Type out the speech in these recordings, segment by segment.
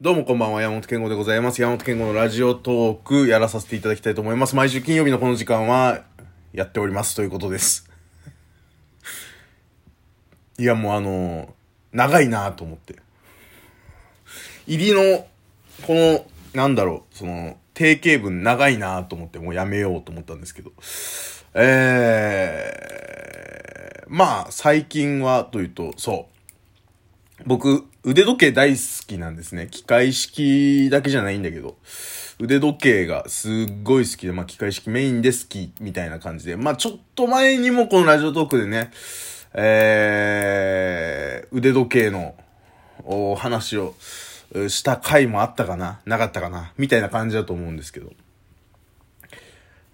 どうもこんばんは、山本健吾でございます。山本健吾のラジオトークやらさせていただきたいと思います。毎週金曜日のこの時間はやっておりますということです。いや、もうあの長いなと思って。入りの、この、なんだろう、その、定型文長いなと思ってもうやめようと思ったんですけど。えー、まあ、最近はというと、そう。僕、腕時計大好きなんですね。機械式だけじゃないんだけど、腕時計がすっごい好きで、まあ機械式メインで好きみたいな感じで、まあちょっと前にもこのラジオトークでね、えー、腕時計のお話をした回もあったかななかったかなみたいな感じだと思うんですけど。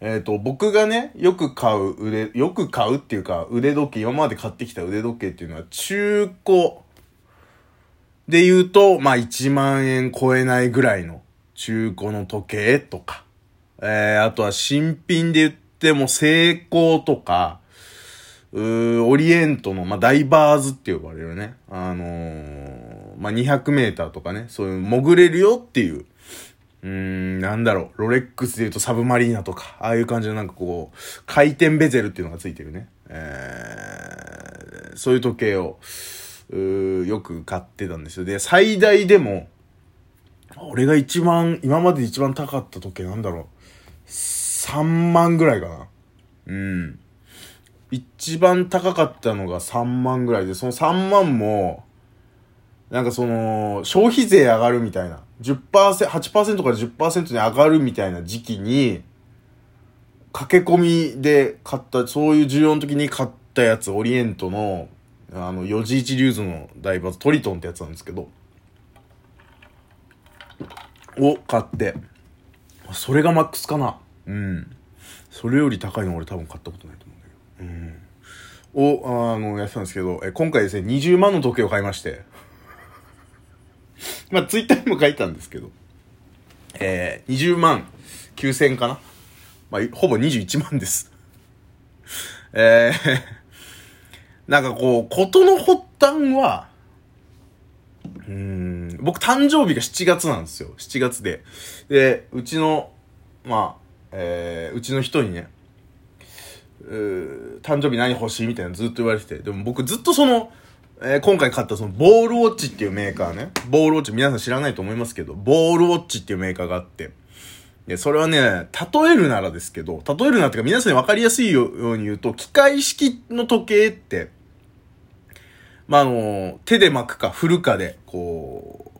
えっ、と、僕がね、よく買う腕、よく買うっていうか、腕時計、今まで買ってきた腕時計っていうのは中古、で言うと、まあ1万円超えないぐらいの中古の時計とか、えー、あとは新品で言っても成功とか、うーオリエントの、まあ、ダイバーズって呼ばれるね。あのー、まあ、200メーターとかね、そういう潜れるよっていう、うーん、なんだろう、ロレックスで言うとサブマリーナとか、ああいう感じのなんかこう、回転ベゼルっていうのがついてるね。えー、そういう時計を、よく買ってたんですよ。で、最大でも、俺が一番、今まで一番高かった時計なんだろう。3万ぐらいかな。うん。一番高かったのが3万ぐらいで、その3万も、なんかその、消費税上がるみたいな。10%、8%から10%に上がるみたいな時期に、駆け込みで買った、そういう需要の時に買ったやつ、オリエントの、あの、四時一リューズのダイバーズ、トリトンってやつなんですけど、を買って、それがマックスかな。うん。それより高いの俺多分買ったことないと思うんだけど。うん。を、あの、やってたんですけど、え今回ですね、20万の時計を買いまして。まあ、ツイッターにも書いたんですけど、えー、20万9000かな。まあ、ほぼ21万です。えー、なんかこう、ことの発端は、うん、僕誕生日が7月なんですよ。7月で。で、うちの、まあ、えー、うちの人にね、誕生日何欲しいみたいなのずっと言われてて。でも僕ずっとその、えー今回買ったそのボールウォッチっていうメーカーね。ボールウォッチ皆さん知らないと思いますけど、ボールウォッチっていうメーカーがあって。で、それはね、例えるならですけど、例えるなっていうか皆さんに分かりやすいように言うと、機械式の時計って、まあ、あの、手で巻くか振るかで、こ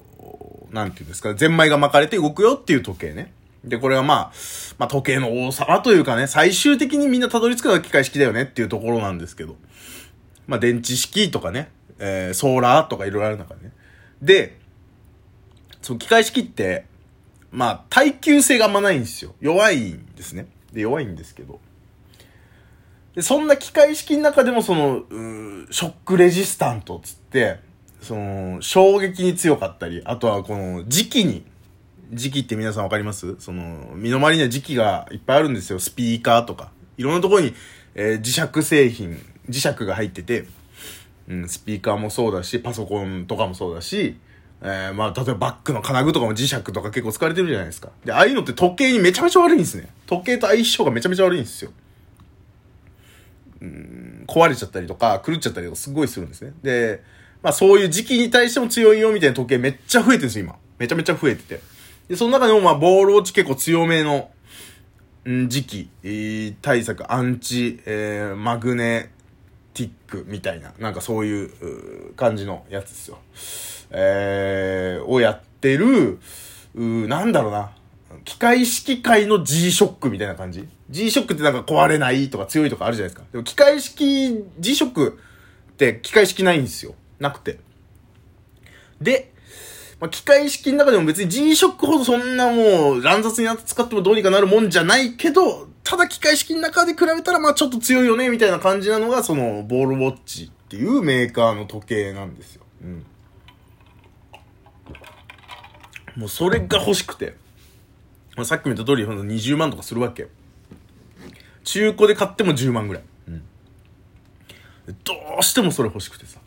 う、なんていうんですか、ゼンマイが巻かれて動くよっていう時計ね。で、これはまあ、まあ時計の王様というかね、最終的にみんなたどり着くのは機械式だよねっていうところなんですけど。まあ電池式とかね、えー、ソーラーとかいろいろある中でね。で、その機械式って、まあ耐久性があんまないんですよ。弱いんですね。で、弱いんですけど。で、そんな機械式の中でもその、ショックレジスタントつって、その、衝撃に強かったり、あとはこの時期に、時期って皆さんわかります？その、身の回りには時期がいっぱいあるんですよ。スピーカーとか。いろんなところに、えー磁石製品、磁石が入ってて、うん、スピーカーもそうだし、パソコンとかもそうだし、えー、まあ、例えばバッグの金具とかも磁石とか結構使われてるじゃないですか。で、ああいうのって時計にめちゃめちゃ悪いんですね。時計と相性がめちゃめちゃ悪いんですよ。うん壊れちゃったりとか、狂っちゃったりとかすごいするんですね。で、まあそういう時期に対しても強いよみたいな時計めっちゃ増えてるんですよ、今。めちゃめちゃ増えてて。で、その中でもまあボールウォッチ結構強めの、ん時期、対策、アンチ、えーマグネティックみたいな、なんかそういう感じのやつですよ。えー、をやってる、うーなんだろうな。機械式界の G-SHOCK みたいな感じ ?G-SHOCK ってなんか壊れないとか強いとかあるじゃないですか。でも機械式 G-SHOCK って機械式ないんですよ。なくて。で、まあ、機械式の中でも別に G-SHOCK ほどそんなもう乱雑に扱ってもどうにかなるもんじゃないけど、ただ機械式の中で比べたらまあちょっと強いよねみたいな感じなのがそのボールウォッチっていうメーカーの時計なんですよ。うん。もうそれが欲しくて。さっきも言った通り、ほんと20万とかするわけ。中古で買っても10万ぐらい。うん。どうしてもそれ欲しくてさ。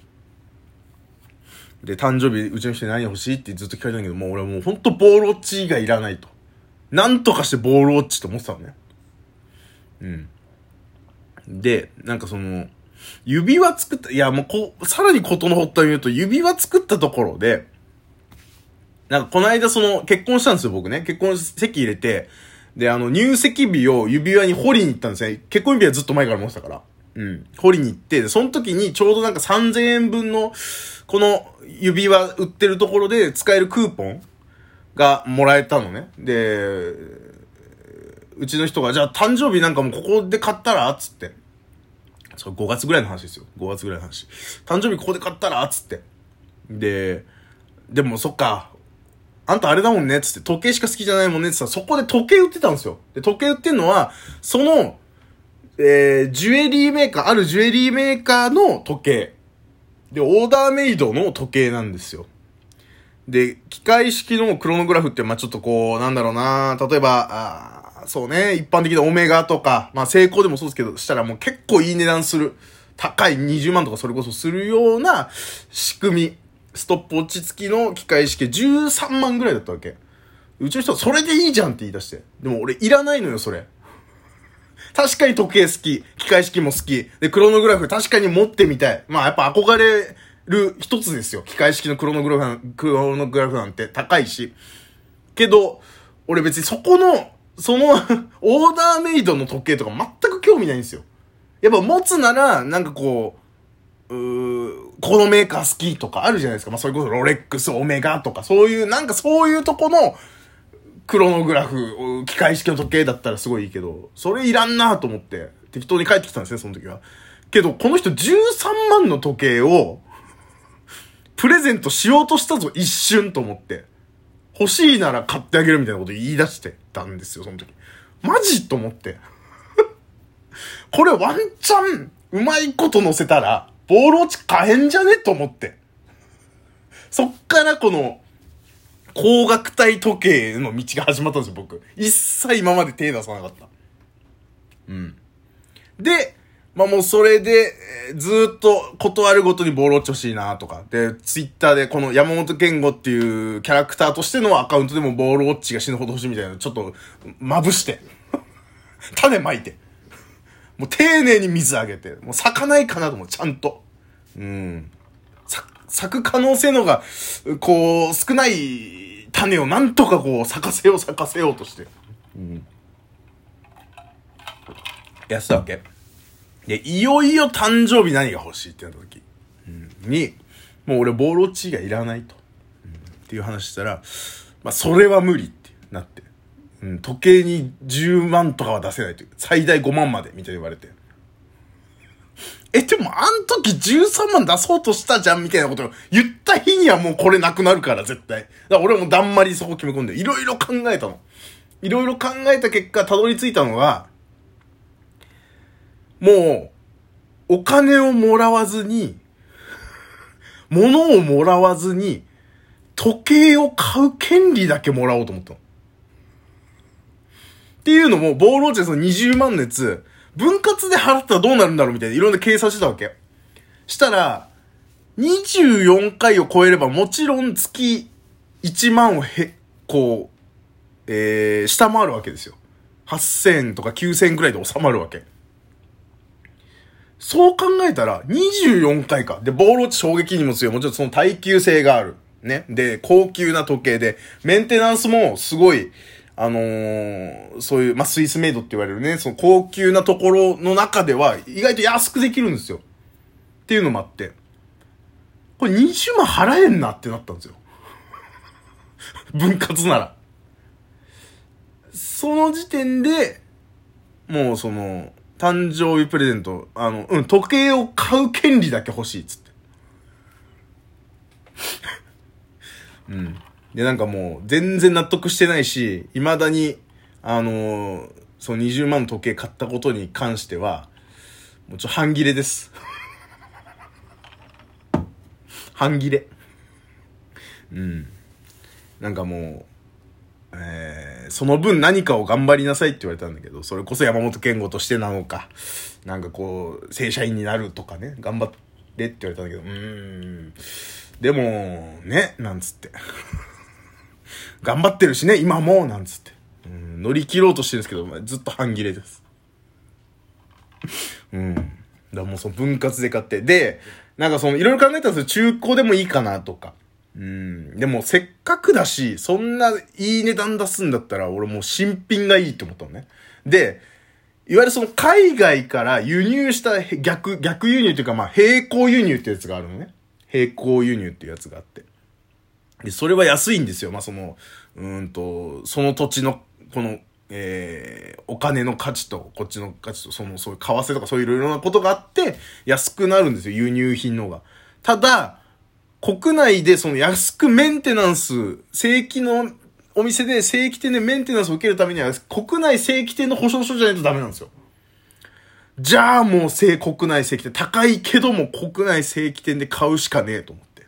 で、誕生日、うちの人に何欲しいってずっと聞かれたんだけど、もう俺はもうほんとボールウォッチ以外いらないと。なんとかしてボールウォッチと思ってたのね。うん。で、なんかその、指輪作った、いやもうこう、さらにことの発端を言うと、指輪作ったところで、なんかこの間その、結婚したんですよ、僕ね。結婚籍入れて、で、あの、入籍日を指輪に掘りに行ったんですね。結婚指輪ずっと前から持ってたから。うん。掘りに行って、その時にちょうどなんか3000円分の、この指輪売ってるところで使えるクーポンがもらえたのね。で、うちの人が、じゃあ誕生日なんかもここで買ったらつって。そう、5月ぐらいの話ですよ。5月ぐらいの話。誕生日ここで買ったらつって。で、でもそっか、あんたあれだもんねつって、時計しか好きじゃないもんねって言ったら、そこで時計売ってたんですよ。で、時計売ってんのは、その、えー、ジュエリーメーカー、あるジュエリーメーカーの時計。で、オーダーメイドの時計なんですよ。で、機械式のクロノグラフって、まあちょっとこう、なんだろうな例えば、あそうね、一般的なオメガとか、まあ成功でもそうですけど、したらもう結構いい値段する。高い20万とかそれこそするような仕組み。ストップウォッチ付きの機械式13万ぐらいだったわけ。うちの人はそれでいいじゃんって言い出して。でも俺いらないのよ、それ。確かに時計好き。機械式も好き。で、クロノグラフ確かに持ってみたい。まあやっぱ憧れる一つですよ。機械式のクロノグラフなん、クロノグラフなんて高いし。けど、俺別にそこの、その、オーダーメイドの時計とか全く興味ないんですよ。やっぱ持つなら、なんかこう、うこのメーカー好きとかあるじゃないですか。まあ、それこそロレックス、オメガとか、そういう、なんかそういうとこの、クロノグラフ、機械式の時計だったらすごいいいけど、それいらんなと思って、適当に帰ってきたんですね、その時は。けど、この人13万の時計を、プレゼントしようとしたぞ、一瞬と思って。欲しいなら買ってあげるみたいなこと言い出してたんですよ、その時。マジと思って。これワンチャン、うまいこと乗せたら、ボール落ち買えんじゃね？と思って。そっからこの、高額帯時計の道が始まったんですよ、僕。一切今まで手出さなかった。うん。で、まあもうそれで、ずっと断るごとにボール落ち欲しいなとか。で、ツイッターでこの山本健吾っていうキャラクターとしてのアカウントでもボールウォッチが死ぬほど欲しいみたいなのちょっと、まぶして。種まいて。もう丁寧に水あげて。もう咲かないかなと思う、ちゃんと。うん。咲く可能性のが、こう、少ない種をなんとかこう、咲かせよう咲かせようとして。うん。やったわけ。で、いよいよ誕生日何が欲しいってなった時、に、もう俺ボールウォッチがいらないと。っていう話したら、まあ、それは無理ってなって。うん、時計に10万とかは出せないという。最大5万まで、みたいに言われて。え、でもあん時13万出そうとしたじゃんみたいなことを言った日にはもうこれなくなるから、絶対。だから俺もだんまりそこ決め込んで、いろいろ考えたの。いろいろ考えた結果、たどり着いたのが、もう、お金をもらわずに、物をもらわずに、時計を買う権利だけもらおうと思ったの。っていうのも、ボールウォッチでその20万のやつ、分割で払ったらどうなるんだろうみたいないろんな計算してたわけ。したら、24回を超えればもちろん月1万をへ、こう、えー、下回るわけですよ。8000とか9000くらいで収まるわけ。そう考えたら、24回か。で、ボール落ち衝撃にも強い。もちろんその耐久性がある。ね。で、高級な時計で、メンテナンスもすごい、あのーそういう、まあ、スイスメイドって言われるね、その高級なところの中では、意外と安くできるんですよ。っていうのもあって、これ20万払えんなってなったんですよ。分割なら。その時点で、もうその、誕生日プレゼント、あの、うん、時計を買う権利だけ欲しいっつって。うん。で、なんかもう、全然納得してないし、未だに、あのーその20万の時計買ったことに関しては、もうちょ、半切れです。半切れ。うん。なんかもう、その分何かを頑張りなさいって言われたんだけど、それこそ山本健吾としてなのか、なんかこう、正社員になるとかね、頑張れって言われたんだけど、うーん、でも、ね、なんつって。頑張ってるしね、今も、なんつって。うん、乗り切ろうとしてるんですけど、ずっと半切れです。うん。だからもうその分割で買って。で、なんかその、いろいろ考えたんですよ。中古でもいいかなとか。うん。でも、せっかくだし、そんないい値段出すんだったら、俺もう新品がいいと思ったのね。で、いわゆるその海外から輸入した逆、逆輸入っていうか、まあ、並行輸入ってやつがあるのね。並行輸入っていうやつがあって。で、それは安いんですよ。まあ、その、うんと、その土地の、この、えー、お金の価値と、こっちの価値と、その、そういう為替とかそういういろいろなことがあって、安くなるんですよ。輸入品の方が。ただ、国内でその安くメンテナンス、正規のお店で正規店でメンテナンスを受けるためには、国内正規店の保証書じゃないとダメなんですよ。じゃあもう正国内正規店、高いけども国内正規店で買うしかねえと思って。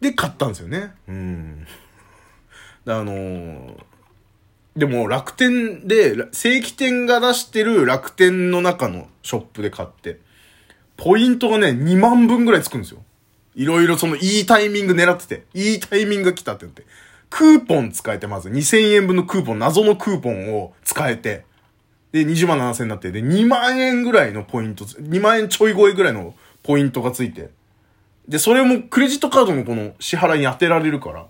で、買ったんですよね。うん。あのーでも楽天で、正規店が出してる楽天の中のショップで買って、ポイントがね、2万分ぐらいつくんですよ。いろいろそのいいタイミング狙ってて、いいタイミングが来たって言って、クーポン使えてまず2000円分のクーポン、謎のクーポンを使えて、で、20万7000円になって、で、2万円ぐらいのポイント、2万円ちょい超えぐらいのポイントがついて、で、それもクレジットカードのこの支払いに当てられるから、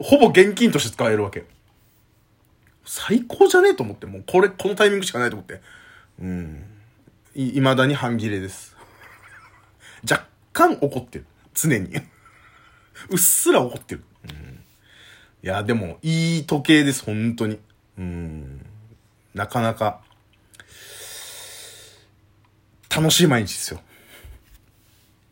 ほぼ現金として使えるわけ。最高じゃねえと思って、もうこれ、このタイミングしかないと思って。うん。い、まだに半切れです。若干怒ってる。常に。うっすら怒ってる。うん。いや、でも、いい時計です、本当に。うん。なかなか、楽しい毎日ですよ。